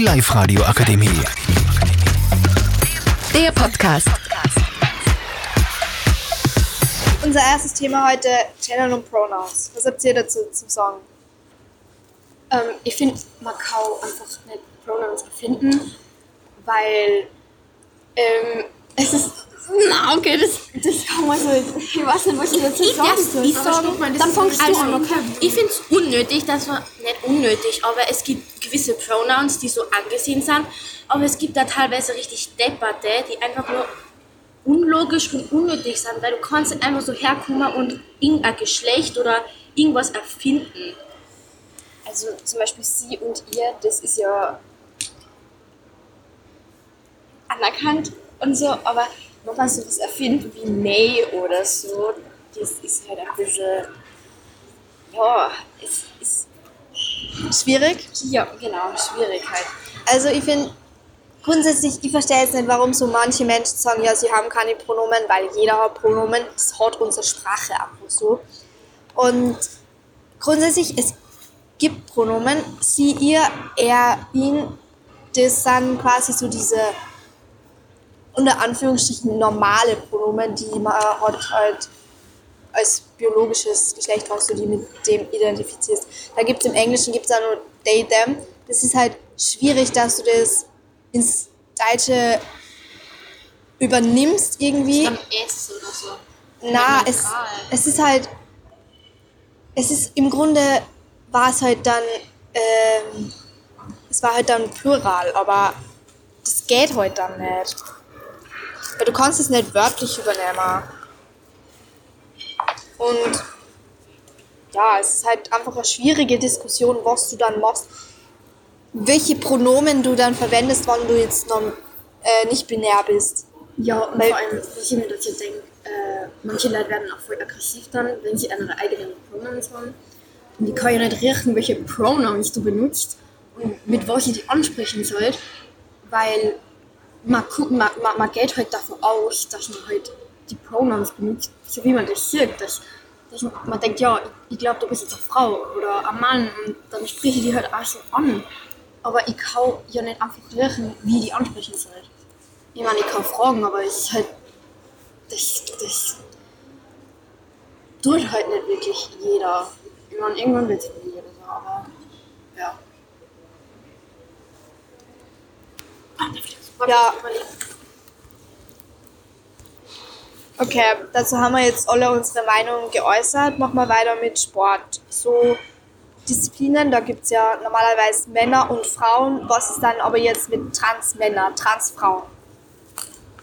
Die Live-Radio Akademie. Der Podcast. Unser erstes Thema heute, Gender und Pronouns. Was habt ihr dazu zu sagen? Ähm, ich finde, man kann einfach nicht Pronouns erfinden, weil ähm, es ist. Na, okay, das, das kann man so. Ich weiß nicht, was ich dazu sagen soll. Ich sag, Dann fangst du also, an, okay? Ich finde es unnötig, dass man, nicht unnötig, aber es gibt gewisse Pronouns, die so angesehen sind, aber es gibt da teilweise richtig Depperte, die einfach nur unlogisch und unnötig sind, weil du kannst einfach so herkommen und irgendein Geschlecht oder irgendwas erfinden. Also zum Beispiel sie und ihr, das ist ja anerkannt und so, aber wenn man sowas erfindet wie May oder so, das ist halt ein bisschen, ja, es ist, Schwierig? ja, genau, schwierig halt. Also ich finde grundsätzlich, ich verstehe jetzt nicht, warum so manche Menschen sagen, ja, sie haben keine Pronomen, weil jeder hat Pronomen, das hat unsere Sprache einfach so. Und grundsätzlich, es gibt Pronomen, sie, ihr, er, ihn, das sind quasi so diese unter Anführungsstrichen normale Pronomen, die man hat halt als biologisches Geschlecht hast du die mit dem identifizierst. Da gibt es im Englischen gibt's auch nur they, them. Das ist halt schwierig, dass du das ins Deutsche übernimmst irgendwie. Am S oder so. Na, es, es ist halt, es ist im Grunde war es halt dann, ähm, es war halt dann Plural, aber das geht halt dann nicht. Weil du kannst es nicht wörtlich übernehmen. Und ja, es ist halt einfach eine schwierige Diskussion, was du dann machst. Welche Pronomen du dann verwendest, wenn du jetzt noch äh, nicht binär bist. Ja, und Weil- vor allem, was ich mir dazu denke, äh, manche Leute werden auch voll aggressiv dann, wenn sie ihre eigenen Pronouns haben. Und die kann ja nicht riechen, welche Pronouns du benutzt und mit was ich die ansprechen soll, weil man, guckt, man, man, man geht halt davon aus, dass man halt die Pronouns benutzt, so wie man das sieht. Dass, dass man, denkt, ja, ich, ich glaube, du bist jetzt eine Frau oder ein Mann und dann spreche ich die halt auch so an. Aber ich kann ja nicht einfach riechen, wie die ansprechen soll. Ich meine, ich kann fragen, aber es ist halt. Das, das tut halt nicht wirklich jeder. Ich meine, irgendwann wird es jeder so, aber. Ja. Ja. Okay, dazu haben wir jetzt alle unsere Meinung geäußert. Machen wir weiter mit Sport. So Disziplinen, da gibt es ja normalerweise Männer und Frauen. Was ist dann aber jetzt mit Transmänner, Transfrauen?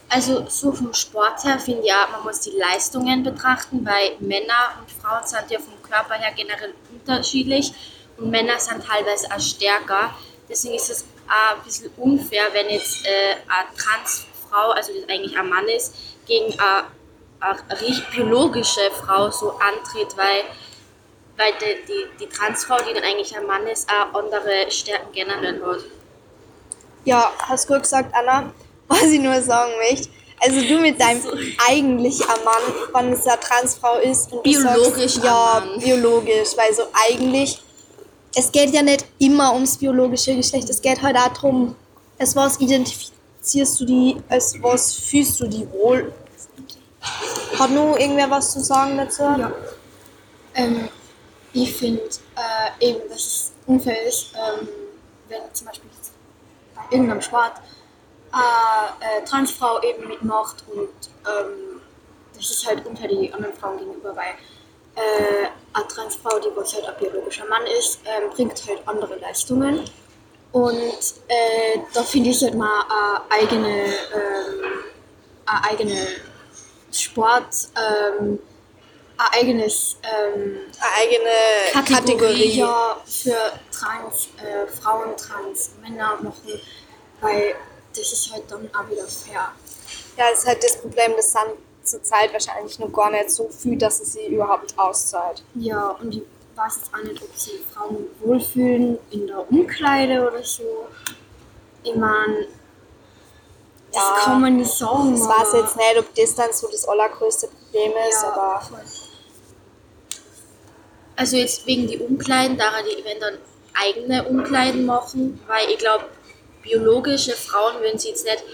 Also so vom Sport her finde ich ja, man muss die Leistungen betrachten, weil Männer und Frauen sind ja vom Körper her generell unterschiedlich und Männer sind teilweise auch stärker. Deswegen ist es auch ein bisschen unfair, wenn jetzt äh, eine Transfrau, also das eigentlich ein Mann ist, gegen eine, biologische Frau so antritt, weil, weil die, die, die Transfrau, die dann eigentlich ein Mann ist, auch andere Stärken generell hat. Ja, hast gut gesagt, Anna. Was ich nur sagen möchte, also du mit deinem eigentlich am Mann, wenn es eine Transfrau ist und Biologisch sagst, ja, Mann. biologisch, weil so eigentlich, es geht ja nicht immer ums biologische Geschlecht, es geht halt auch darum, als was identifizierst du die, als was fühlst du die wohl. Hat nur irgendwer was zu sagen dazu? Ja. Ähm, ich finde äh, eben, dass es unfair ist, ähm, wenn zum Beispiel bei irgendeinem Sport eine äh, Transfrau eben mitmacht und ähm, das ist halt unter die anderen Frauen gegenüber, weil äh, eine Transfrau, die was halt ein biologischer Mann ist, ähm, bringt halt andere Leistungen. Und äh, da finde ich halt mal eine eigene, ähm, eine eigene Sport, ähm, ein eigenes ähm, Eine eigene Kategorie. ja, für Trans, äh, Frauen, Trans, Männer machen, weil das ist halt dann auch wieder fair. Ja, das ist halt das Problem, das sind zurzeit wahrscheinlich noch gar nicht so viel, dass es sie überhaupt auszahlt. Ja, und ich weiß jetzt auch nicht, ob sie Frauen wohlfühlen in der Umkleide oder so. Ich meine, das Ja, kann man nicht sagen. Ich weiß jetzt nicht, ob das dann so das allergrößte Problem ist, ja, aber voll. Also jetzt wegen die Umkleiden, da die wenn dann eigene Umkleiden machen, weil ich glaube, biologische Frauen würden sich jetzt nicht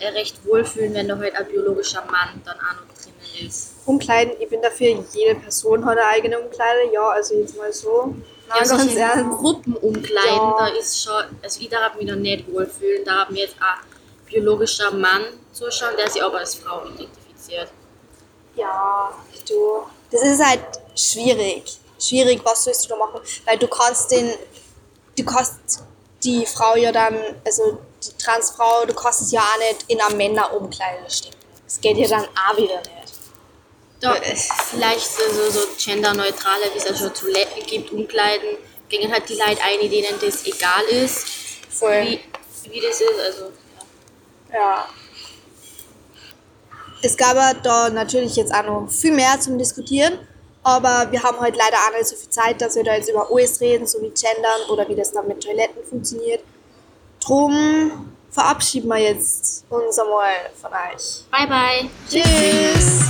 äh, recht wohlfühlen, wenn da halt ein biologischer Mann dann auch noch drinnen ist. Umkleiden, ich bin dafür, jede Person hat eine eigene Umkleide. Ja, also jetzt mal so. Na, Ja, ganz solche ernst. Gruppen umkleiden, Ja. da ist schon, also ich darf mich da nicht wohlfühlen, da hat mir jetzt ein biologischer Mann zuschauen, der sich aber als Frau identifiziert. Ja, du. Das ist halt schwierig. Schwierig, was sollst du da machen? Weil du kannst den, du kannst die Frau ja dann, also die Transfrau, du kannst es ja auch nicht in einer Männerumkleide stecken. Das geht ja dann auch wieder nicht. Da, Äh. vielleicht so, so, so genderneutrale, wie es ja schon Toiletten gibt, Umkleiden, gehen halt die Leute ein, denen das egal ist, Voll. wie, wie das ist. Also, ja. Es gab ja da natürlich jetzt auch noch viel mehr zum Diskutieren, aber wir haben heute leider auch nicht so viel Zeit, dass wir da jetzt über alles reden, so wie Gendern oder wie das dann mit Toiletten funktioniert. Drum verabschieden wir jetzt uns einmal von euch. Bye, bye. Tschüss!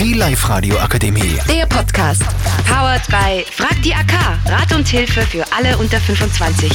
Die Live-Radio Akademie. Der Podcast. Powered by Frag die AK. Rat und Hilfe für alle unter 25.